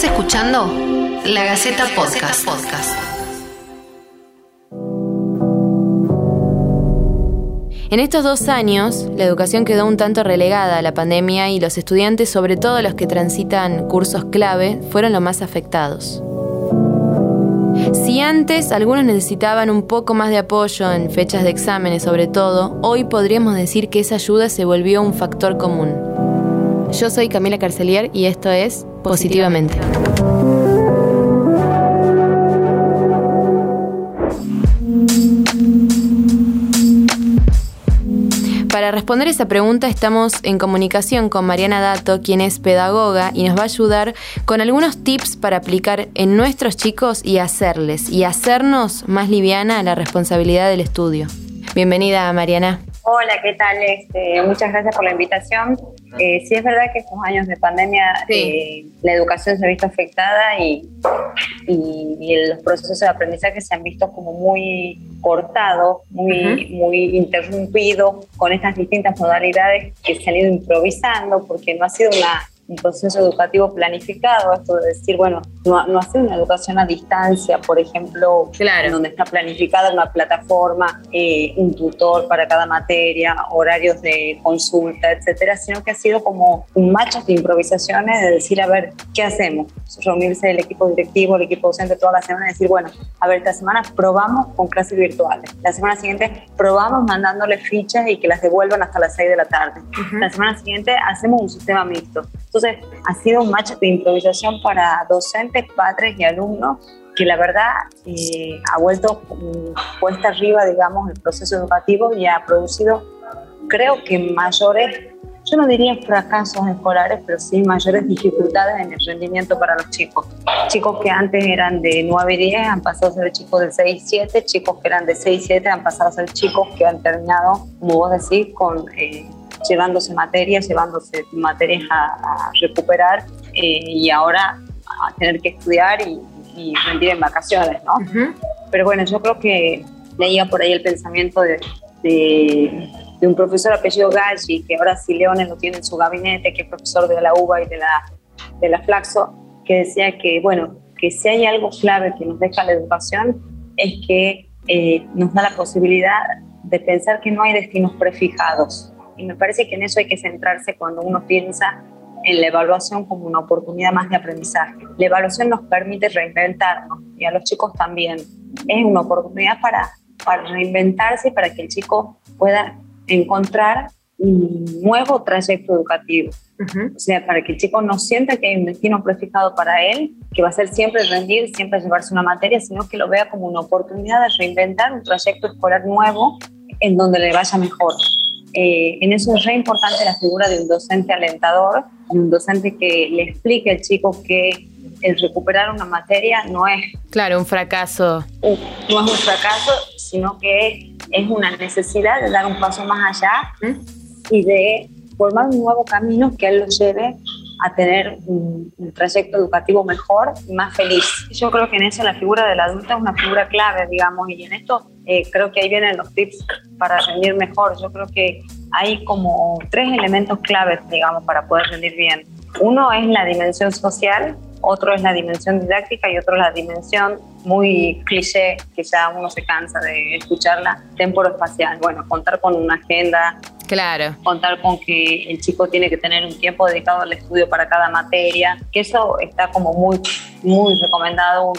Estás escuchando La Gaceta Podcast. En estos dos años, la educación quedó un tanto relegada a la pandemia y los estudiantes, sobre todo los que transitan cursos clave, fueron los más afectados. Si antes algunos necesitaban un poco más de apoyo en fechas de exámenes sobre todo, hoy podríamos decir que esa ayuda se volvió un factor común. Yo soy Camila Carcelier y esto es Positivamente. Para responder esa pregunta estamos en comunicación con Mariana Dato, quien es pedagoga y nos va a ayudar con algunos tips para aplicar en nuestros chicos y hacerles y hacernos más liviana la responsabilidad del estudio. Bienvenida Mariana. Hola, ¿qué tal? Este, muchas gracias por la invitación. Eh, sí es verdad que estos años de pandemia eh, la educación se ha visto afectada y, los procesos de aprendizaje se han visto como muy cortados, muy, muy interrumpidos con estas distintas modalidades que se han ido improvisando porque no ha sido una un proceso educativo planificado, esto de decir, bueno, no, no hacer una educación a distancia, por ejemplo, claro. donde está planificada una plataforma, eh, un tutor para cada materia, horarios de consulta, etcétera, sino que ha sido como un macho de improvisaciones de decir, a ver, ¿qué hacemos? Reunirse el equipo directivo, el equipo docente toda la semana y decir, bueno, a ver, esta semana probamos con clases virtuales, la semana siguiente probamos mandándole fichas y que las devuelvan hasta las 6 de la tarde, la semana siguiente hacemos un sistema mixto. Entonces, ha sido un match de improvisación para docentes, padres y alumnos que la verdad eh, ha vuelto puesta arriba, digamos, el proceso educativo y ha producido, creo que mayores, yo no diría fracasos escolares, pero sí mayores dificultades en el rendimiento para los chicos. Chicos que antes eran de 9 y 10 han pasado a ser chicos de 6 y 7, chicos que eran de 6 y 7 han pasado a ser chicos que han terminado, como vos decís, con... Eh, llevándose materias, llevándose materias a, recuperar eh, y ahora a tener que estudiar y, rendir en vacaciones, ¿no? Pero bueno, yo creo que leía por ahí el pensamiento de, de, un profesor apellido Galli, que ahora sí Leones lo tiene en su gabinete, que es profesor de la UBA y de la, de la Flaxo, que decía que, bueno, que si hay algo clave que nos deja la educación es que eh, nos da la posibilidad de pensar que no hay destinos prefijados. Y me parece que en eso hay que centrarse cuando uno piensa en la evaluación como una oportunidad más de aprendizaje. La evaluación nos permite reinventarnos y a los chicos también. Es una oportunidad para, para reinventarse y para que el chico pueda encontrar un nuevo trayecto educativo. O sea, para que el chico no sienta que hay un destino prefijado para él, que va a ser siempre rendir, siempre llevarse una materia, sino que lo vea como una oportunidad de reinventar un trayecto escolar nuevo en donde le vaya mejor. Eh, en eso es re importante la figura de un docente alentador, un docente que le explique al chico que el recuperar una materia no es... Claro, un fracaso. no es un fracaso, sino que es una necesidad de dar un paso más allá y de formar un nuevo camino que él lo lleve a tener un, trayecto educativo mejor y más feliz. Yo creo que en eso la figura del adulto es una figura clave, digamos, y en esto eh, creo que ahí vienen los tips para rendir mejor. Yo creo que hay como tres elementos claves, digamos, para poder rendir bien. Uno es la dimensión social, otro es la dimensión didáctica y otro es la dimensión muy cliché, que ya uno se cansa de escucharla, espacial. Bueno, contar con una agenda, Claro. Contar con que el chico tiene que tener un tiempo dedicado al estudio para cada materia, que eso está como muy, muy recomendado.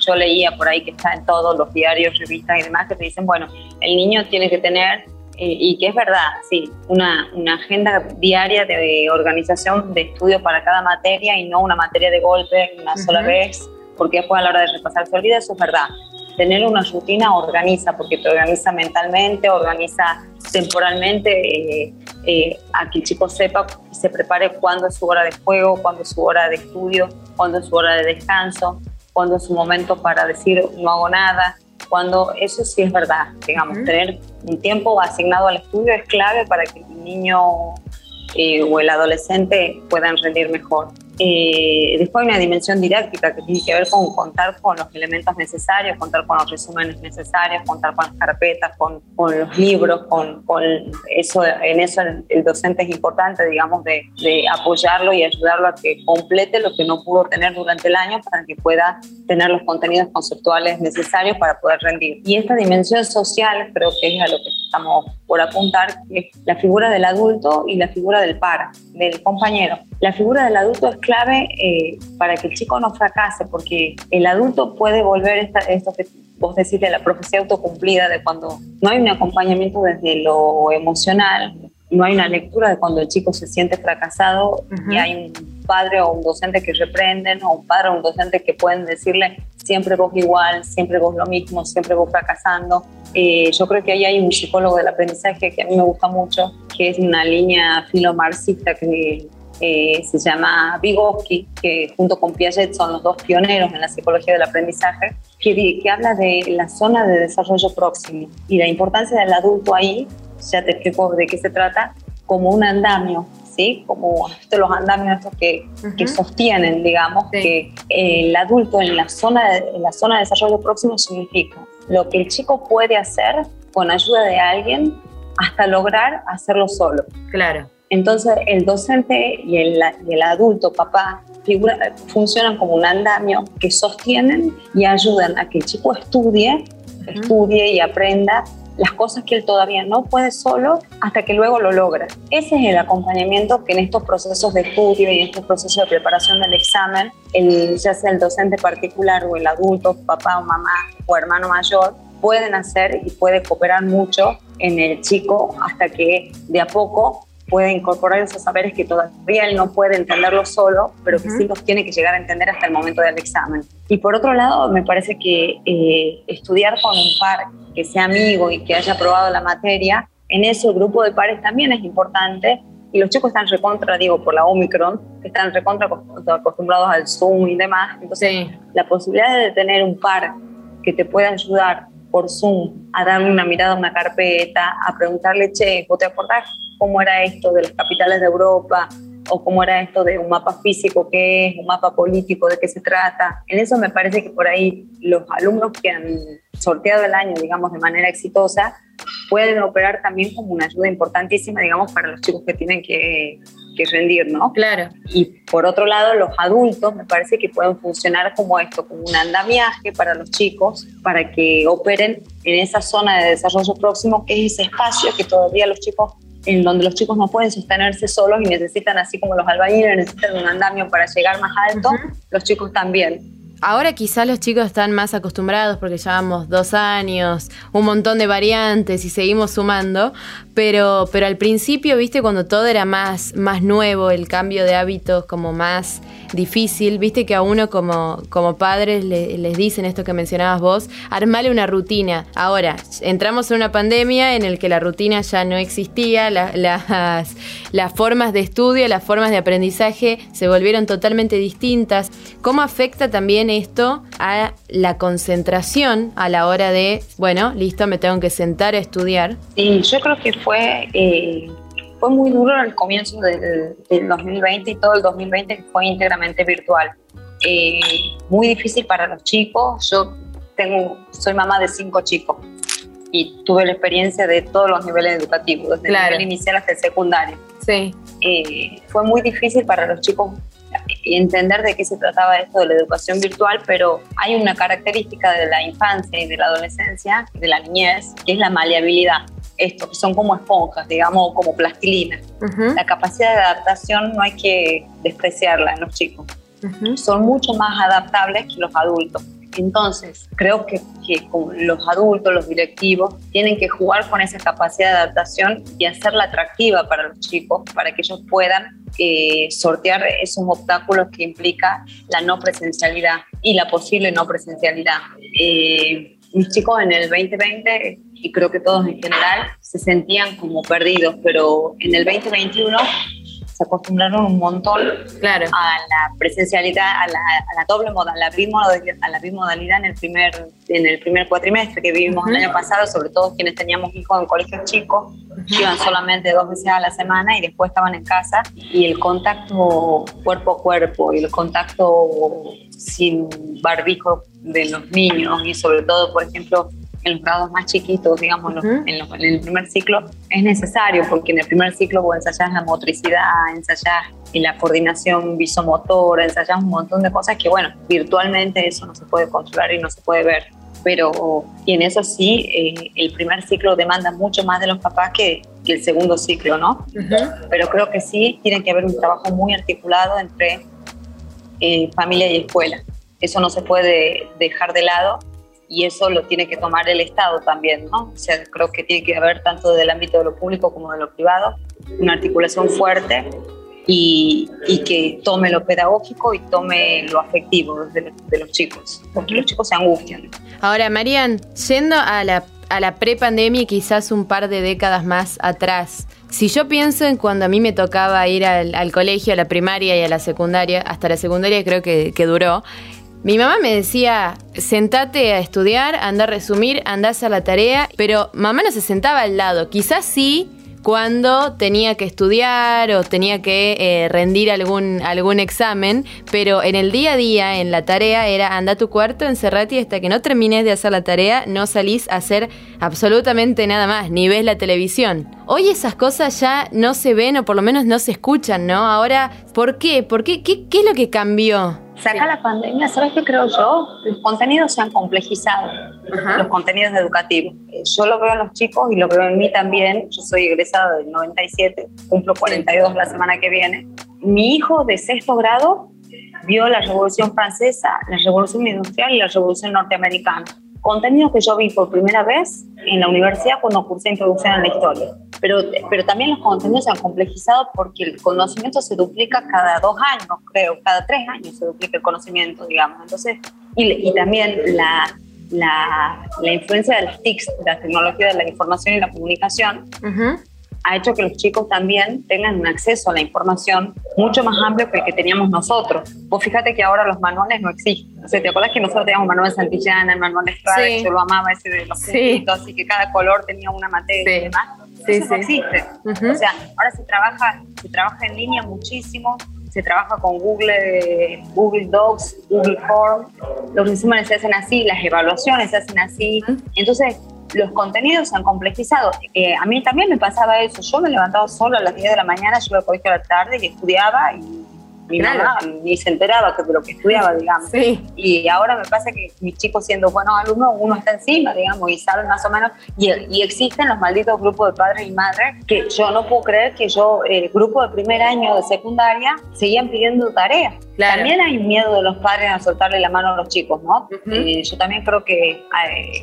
yo leía por ahí que está en todos los diarios, revistas y demás que te dicen, bueno, el niño tiene que tener eh, y que es verdad, sí, una, una, agenda diaria de organización de estudio para cada materia y no una materia de golpe una sola vez, porque después a la hora de repasar se olvida, eso es verdad. Tener una rutina organiza, porque te organiza mentalmente, organiza temporalmente eh, eh, a que el chico sepa y se prepare cuándo es su hora de juego, cuándo es su hora de estudio, cuándo es su hora de descanso, cuándo es su momento para decir no hago nada, cuando eso sí es verdad, digamos, tener un tiempo asignado al estudio es clave para que el niño eh, o el adolescente puedan rendir mejor. Eh, después hay una dimensión didáctica que tiene que ver con contar con los elementos necesarios, contar con los resúmenes necesarios, contar con las carpetas, con, los libros, con, con, eso, en eso el, docente es importante, digamos, de, de, apoyarlo y ayudarlo a que complete lo que no pudo tener durante el año para que pueda tener los contenidos conceptuales necesarios para poder rendir. Y esta dimensión social creo que es a lo que estamos por apuntar, que es la figura del adulto y la figura del par, del compañero. La figura del adulto es clave eh, para que el chico no fracase, porque el adulto puede volver esta, esto que vos decís de la profecía autocumplida, de cuando no hay un acompañamiento desde lo emocional, no hay una lectura de cuando el chico se siente fracasado y hay un padre o un docente que reprenden o un padre o un docente que pueden decirle siempre vos igual, siempre vos lo mismo, siempre vos fracasando. Eh, yo creo que ahí hay un psicólogo del aprendizaje que a mí me gusta mucho, que es una línea filomarxista que eh, se llama Vygotsky, que junto con Piaget son los dos pioneros en la psicología del aprendizaje, que, que habla de la zona de desarrollo próximo y la importancia del adulto ahí, ya te explico de qué se trata, como un andamio, ¿sí? Como los andamios estos que, que sostienen, digamos, que el adulto en la, zona de, en la zona de desarrollo próximo significa lo que el chico puede hacer con ayuda de alguien hasta lograr hacerlo solo. Claro. Entonces el docente y el, el adulto, papá, figura, funcionan como un andamio que sostienen y ayudan a que el chico estudie, estudie y aprenda las cosas que él todavía no puede solo hasta que luego lo logra. Ese es el acompañamiento que en estos procesos de estudio y en estos procesos de preparación del examen, el, ya sea el docente particular o el adulto, papá o mamá o hermano mayor, pueden hacer y puede cooperar mucho en el chico hasta que de a poco puede incorporar esos saberes que todavía él no puede entenderlo solo, pero que sí los tiene que llegar a entender hasta el momento del examen. Y por otro lado, me parece que eh, estudiar con un par que sea amigo y que haya probado la materia, en ese grupo de pares también es importante. Y los chicos están recontra, digo, por la Omicron, están recontra acostumbrados al Zoom y demás. Entonces, la posibilidad de tener un par que te pueda ayudar por Zoom a darle una mirada a una carpeta, a preguntarle, che, ¿vos te acordás cómo era esto de las capitales de Europa o cómo era esto de un mapa físico, qué es, un mapa político, de qué se trata. En eso me parece que por ahí los alumnos que han sorteado el año, digamos, de manera exitosa, pueden operar también como una ayuda importantísima, digamos, para los chicos que tienen que, que rendir, ¿no? Claro. Y por otro lado, los adultos me parece que pueden funcionar como esto, como un andamiaje para los chicos, para que operen en esa zona de desarrollo próximo, que es ese espacio que todavía los chicos en donde los chicos no pueden sostenerse solos y necesitan, así como los albañiles necesitan un andamio para llegar más alto, los chicos también. Ahora quizá los chicos están más acostumbrados porque llevamos dos años, un montón de variantes y seguimos sumando, pero, pero al principio, viste, cuando todo era más, más nuevo, el cambio de hábitos como más difícil, viste que a uno como, como padres les dicen esto que mencionabas vos, armale una rutina. Ahora, entramos en una pandemia en el que la rutina ya no existía, las, las formas de estudio, las formas de aprendizaje se volvieron totalmente distintas. ¿Cómo afecta también esto a la concentración a la hora de, bueno, listo, me tengo que sentar a estudiar? Sí, yo creo que fue... Eh, fue muy duro en el comienzo del, 2020 y todo el 2020 fue íntegramente virtual. Eh, muy difícil para los chicos. Yo tengo, soy mamá de cinco chicos y tuve la experiencia de todos los niveles educativos, desde el nivel inicial hasta el secundario. Sí. Eh, fue muy difícil para los chicos entender de qué se trataba esto de la educación virtual, pero hay una característica de la infancia y de la adolescencia, de la niñez, que es la maleabilidad. Esto, que son como esponjas, digamos, como plastilina. La capacidad de adaptación no hay que despreciarla en los chicos. Son mucho más adaptables que los adultos. Entonces, creo que, que los adultos, los directivos, tienen que jugar con esa capacidad de adaptación y hacerla atractiva para los chicos, para que ellos puedan eh, sortear esos obstáculos que implica la no presencialidad y la posible no presencialidad. Eh, mis chicos en el 2020, y creo que todos en general, se sentían como perdidos, pero en el 2021 se acostumbraron un montón claro. a la presencialidad, a la, doble modalidad, a la bimodalidad en el primer, en el primer cuatrimestre que vivimos el año pasado, sobre todo quienes teníamos hijos en colegios chicos, que iban solamente dos veces a la semana y después estaban en casa, y el contacto cuerpo a cuerpo y el contacto sin barbijo de los niños y sobre todo, por ejemplo, en los grados más chiquitos, digamos, en, el primer ciclo, es necesario porque en el primer ciclo vos ensayás la motricidad, ensayás la coordinación visomotora, ensayás un montón de cosas que, bueno, virtualmente eso no se puede controlar y no se puede ver. Pero, y en eso sí, eh, el primer ciclo demanda mucho más de los papás que, que el segundo ciclo, ¿no? Pero creo que sí tiene que haber un trabajo muy articulado entre eh, familia y escuela. Eso no se puede dejar de lado y eso lo tiene que tomar el Estado también, ¿no? O sea, creo que tiene que haber tanto del ámbito de lo público como de lo privado una articulación fuerte y, y que tome lo pedagógico y tome lo afectivo de, de los chicos, porque los chicos se angustian. Ahora, Marian, yendo a la, a la prepandemia quizás un par de décadas más atrás, si yo pienso en cuando a mí me tocaba ir al, al, colegio, a la primaria y a la secundaria, hasta la secundaria creo que, que duró, mi mamá me decía, sentate a estudiar, anda a resumir, anda a hacer la tarea, pero mamá no se sentaba al lado. Quizás sí cuando tenía que estudiar o tenía que eh, rendir algún, algún examen, pero en el día a día, en la tarea, era anda a tu cuarto, encerrate y hasta que no termines de hacer la tarea, no salís a hacer absolutamente nada más, ni ves la televisión. Hoy esas cosas ya no se ven o por lo menos no se escuchan, ¿no? Ahora, ¿por qué? ¿Por qué? ¿Qué, qué es lo que cambió? Saca la pandemia, ¿sabes qué creo yo? Los contenidos se han complejizado, los contenidos educativos. Yo lo veo en los chicos y lo veo en mí también. Yo soy egresada del 97, cumplo 42 la semana que viene. Mi hijo de sexto grado vio la Revolución Francesa, la Revolución Industrial y la Revolución Norteamericana contenidos que yo vi por primera vez en la universidad cuando cursé Introducción a la Historia. Pero, pero también los contenidos se han complejizado porque el conocimiento se duplica cada dos años, creo, cada tres años se duplica el conocimiento, digamos. Entonces, y, y también la, la, la, influencia de las TICs, de la tecnología de la información y la comunicación, ha hecho que los chicos también tengan un acceso a la información mucho más amplio que el que teníamos nosotros. Vos fíjate que ahora los manuales no existen. O sea, ¿te acuerdas que nosotros teníamos manual Santillana, el manual Estrada, sí. yo lo amaba ese de los sí. así que cada color tenía una materia y demás? Sí, Eso no existe. O sea, ahora se trabaja, se trabaja en línea muchísimo, se trabaja con Google, Google Docs, Google Forms, los resúmenes se hacen así, las evaluaciones se hacen así. Entonces, los contenidos se han complejizado. Eh, a mí también me pasaba eso. Yo me levantaba solo a las 10 de la mañana, yo iba al colegio a la tarde y estudiaba y mi mamá ni se enteraba de lo que estudiaba, digamos. Y ahora me pasa que mis chicos siendo buenos alumnos, uno está encima, digamos, y saben más o menos, y, existen los malditos grupos de padres y madres que yo no puedo creer que yo, el grupo de primer año de secundaria, seguían pidiendo tareas. También hay miedo de los padres a soltarle la mano a los chicos, ¿no? Eh, yo también creo que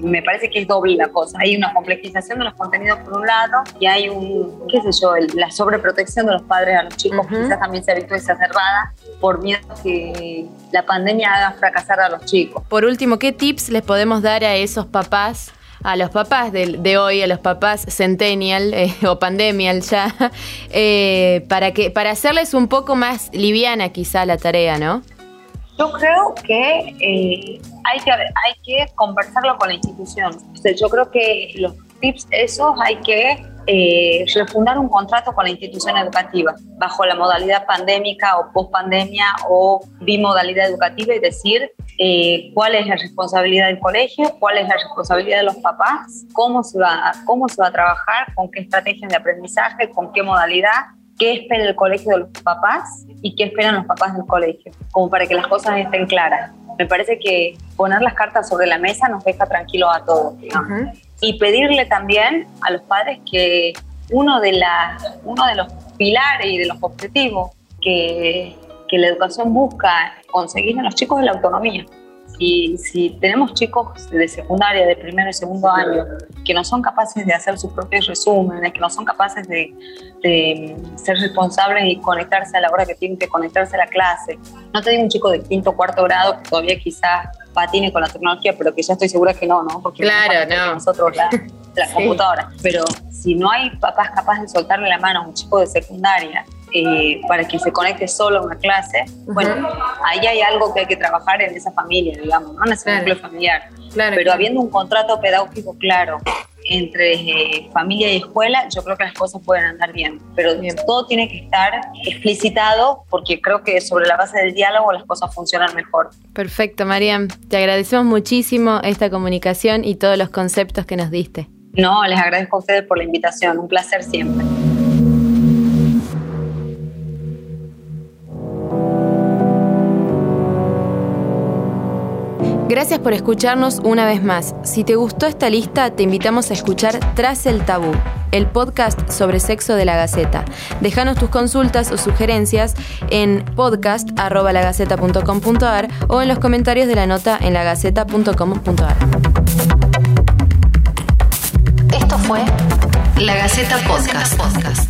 me parece que es doble la cosa. Hay una complejización de los contenidos por un lado y hay un, qué sé yo, la sobreprotección de los padres a los chicos, quizás también se ha visto exacerbada por miedo que la pandemia haga fracasar a los chicos. Por último, ¿qué tips les podemos dar a esos papás a los papás de, hoy, a los papás centennial eh, o pandemial ya, eh, para, que, para hacerles un poco más liviana quizá la tarea, ¿no? Yo creo que, eh, hay, que hay que conversarlo con la institución. yo creo que los tips esos hay que refundar un contrato con la institución educativa bajo la modalidad pandémica o post-pandemia o bimodalidad educativa y decir eh, cuál es la responsabilidad del colegio, cuál es la responsabilidad de los papás, cómo se va, cómo se va a trabajar, con qué estrategias de aprendizaje, con qué modalidad, qué espera el colegio de los papás y qué esperan los papás del colegio, como para que las cosas estén claras. Me parece que poner las cartas sobre la mesa nos deja tranquilos a todos y pedirle también a los padres que uno de, uno de los pilares y de los objetivos que, que la educación busca conseguir en los chicos la autonomía. Si, si tenemos chicos de secundaria, de primero y segundo año, que no son capaces de hacer sus propios resúmenes, que no son capaces de, de ser responsables y conectarse a la hora que tienen que conectarse a la clase, no te digo un chico de quinto o cuarto grado que todavía quizás patine con la tecnología, pero que ya estoy segura que no, ¿no? Porque claro, no. nosotros la, la computadora. Pero si no hay papás capaces de soltarle la mano a un chico de secundaria eh, para que se conecte solo a una clase, bueno, ahí hay algo que hay que trabajar en esa familia, digamos, ¿no? en ese núcleo familiar. Pero habiendo un contrato pedagógico claro entre eh, familia y escuela, yo creo que las cosas pueden andar bien. Pero todo tiene que estar explicitado porque creo que sobre la base del diálogo las cosas funcionan mejor. Perfecto, Mariam. Te agradecemos muchísimo esta comunicación y todos los conceptos que nos diste. No, les agradezco a ustedes por la invitación. Un placer siempre. Gracias por escucharnos una vez más. Si te gustó esta lista, te invitamos a escuchar Tras el Tabú, el podcast sobre sexo de la Gaceta. Déjanos tus consultas o sugerencias en podcast.lagaceta.com.ar o en los comentarios de la nota en lagaceta.com.ar. Esto fue La Gaceta Podcast.